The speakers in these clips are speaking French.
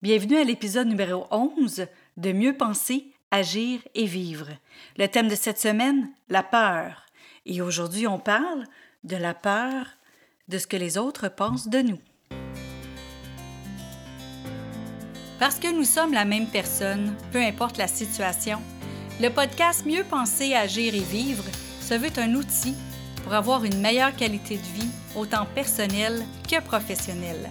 Bienvenue à l'épisode numéro 11 de Mieux penser, agir et vivre. Le thème de cette semaine, la peur. Et aujourd'hui, on parle de la peur de ce que les autres pensent de nous. Parce que nous sommes la même personne, peu importe la situation, le podcast Mieux penser, agir et vivre se veut un outil pour avoir une meilleure qualité de vie, autant personnelle que professionnelle.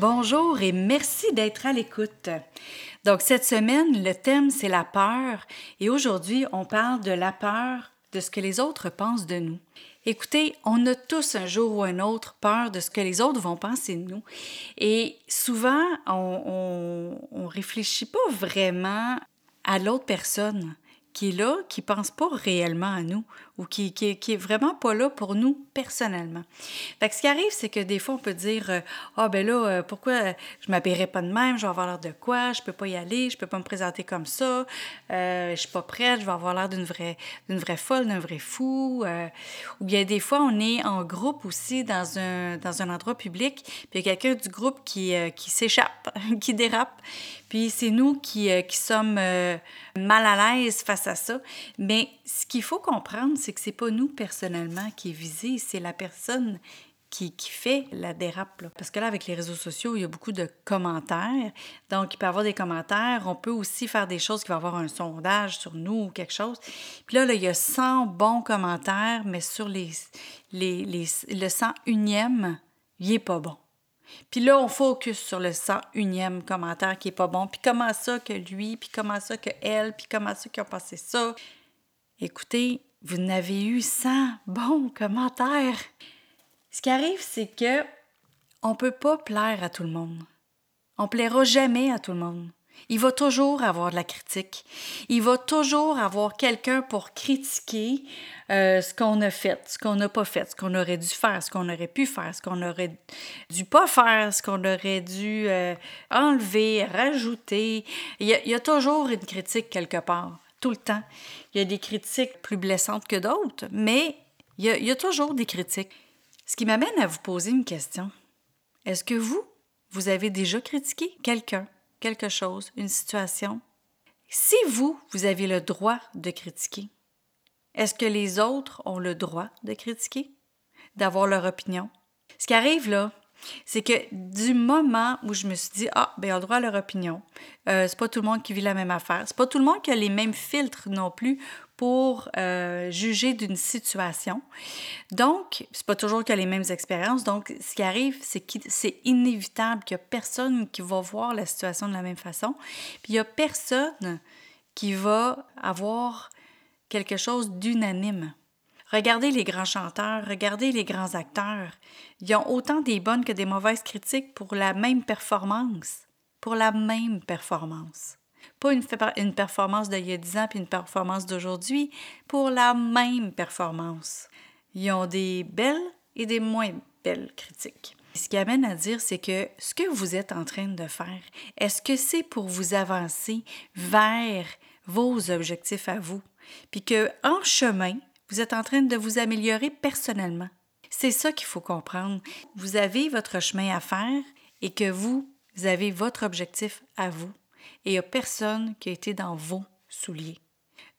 Bonjour et merci d'être à l'écoute. Donc cette semaine, le thème c'est la peur et aujourd'hui on parle de la peur de ce que les autres pensent de nous. Écoutez, on a tous un jour ou un autre peur de ce que les autres vont penser de nous. Et souvent, on ne réfléchit pas vraiment à l'autre personne qui est là, qui pense pas réellement à nous ou qui, qui, qui est vraiment pas là pour nous personnellement. Fait que ce qui arrive, c'est que des fois, on peut dire euh, Ah, oh, ben là, euh, pourquoi je m'habillerai pas de même, je vais avoir l'air de quoi, je peux pas y aller, je peux pas me présenter comme ça, euh, je suis pas prête, je vais avoir l'air d'une vraie, d'une vraie folle, d'un vrai fou. ou bien des fois, on est en groupe aussi dans un, dans un endroit public, puis il y a quelqu'un du groupe qui, qui s'échappe, qui dérape, puis c'est nous qui, qui sommes mal à l'aise face à ça. Mais ce qu'il faut comprendre, c'est que c'est pas nous personnellement qui est visé, c'est la personne qui, qui, fait la dérape. Parce que là, avec les réseaux sociaux, il y a beaucoup de commentaires. Donc, il peut y avoir des commentaires. On peut aussi faire des choses qui vont avoir un sondage sur nous ou quelque chose. Puis là, là il y a 100 bons commentaires, mais sur les, les, les le 101e, il n'est pas bon. Puis là, on focus sur le 101e commentaire qui est pas bon. Puis comment ça que lui, puis comment ça que elle, puis comment ça qu'ils ont passé ça? Écoutez, vous n'avez eu 100 bons commentaires. Ce qui arrive, c'est que on peut pas plaire à tout le monde. On plaira jamais à tout le monde. Il va toujours avoir de la critique. Il va toujours avoir quelqu'un pour critiquer euh, ce qu'on a fait, ce qu'on n'a pas fait, ce qu'on aurait dû faire, ce qu'on aurait pu faire, ce qu'on aurait dû pas faire, ce qu'on aurait dû euh, enlever, rajouter. Il y, a, toujours une critique quelque part, tout le temps. Il y a des critiques plus blessantes que d'autres, mais il y, a, il y a toujours des critiques. Ce qui m'amène à vous poser une question. Est-ce que vous, vous avez déjà critiqué quelqu'un? Quelque chose, une situation, si vous, vous avez le droit de critiquer, est-ce que les autres ont le droit de critiquer, d'avoir leur opinion? Ce qui arrive là, c'est que du moment où je me suis dit, ah, ben, on a droit à leur opinion, euh, c'est pas tout le monde qui vit la même affaire, c'est pas tout le monde qui a les mêmes filtres non plus pour euh, juger d'une situation. Donc, c'est pas toujours qu'il a les mêmes expériences. Donc, ce qui arrive, c'est que c'est inévitable qu'il y a personne qui va voir la situation de la même façon. Puis il y a personne qui va avoir quelque chose d'unanime. Regardez les grands chanteurs, regardez les grands acteurs. Ils ont autant des bonnes que des mauvaises critiques pour la même performance. Pour la même performance. Pas une, performance d'il y a 10 ans puis une performance d'aujourd'hui, pour la même performance. Ils ont des belles et des moins belles critiques. Ce qui amène à dire, c'est que ce que vous êtes en train de faire, est-ce que c'est pour vous avancer vers vos objectifs à vous? Puis que en chemin, vous êtes en train de vous améliorer personnellement. C'est ça qu'il faut comprendre. Vous avez votre chemin à faire et que vous, vous avez votre objectif à vous et il n'y a personne qui a été dans vos souliers.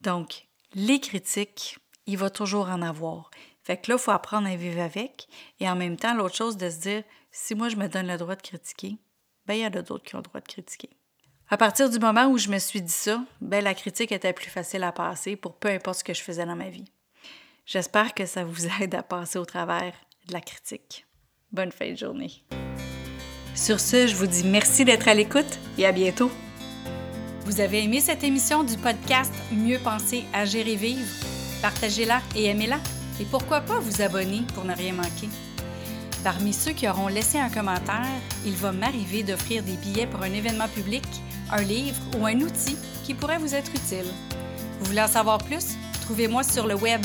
Donc, les critiques, il va toujours en avoir. Fait que là, il faut apprendre à vivre avec. Et en même temps, l'autre chose de se dire, si moi je me donne le droit de critiquer, ben il y en a d'autres qui ont le droit de critiquer. À partir du moment où je me suis dit ça, ben la critique était plus facile à passer pour peu importe ce que je faisais dans ma vie. J'espère que ça vous aide à passer au travers de la critique. Bonne fin de journée. Sur ce, je vous dis merci d'être à l'écoute et à bientôt. Vous avez aimé cette émission du podcast Mieux penser, agir et vivre? Partagez-la et aimez-la. Et pourquoi pas vous abonner pour ne rien manquer? Parmi ceux qui auront laissé un commentaire, il va m'arriver d'offrir des billets pour un événement public un livre ou un outil qui pourrait vous être utile. Vous voulez en savoir plus? Trouvez-moi sur le web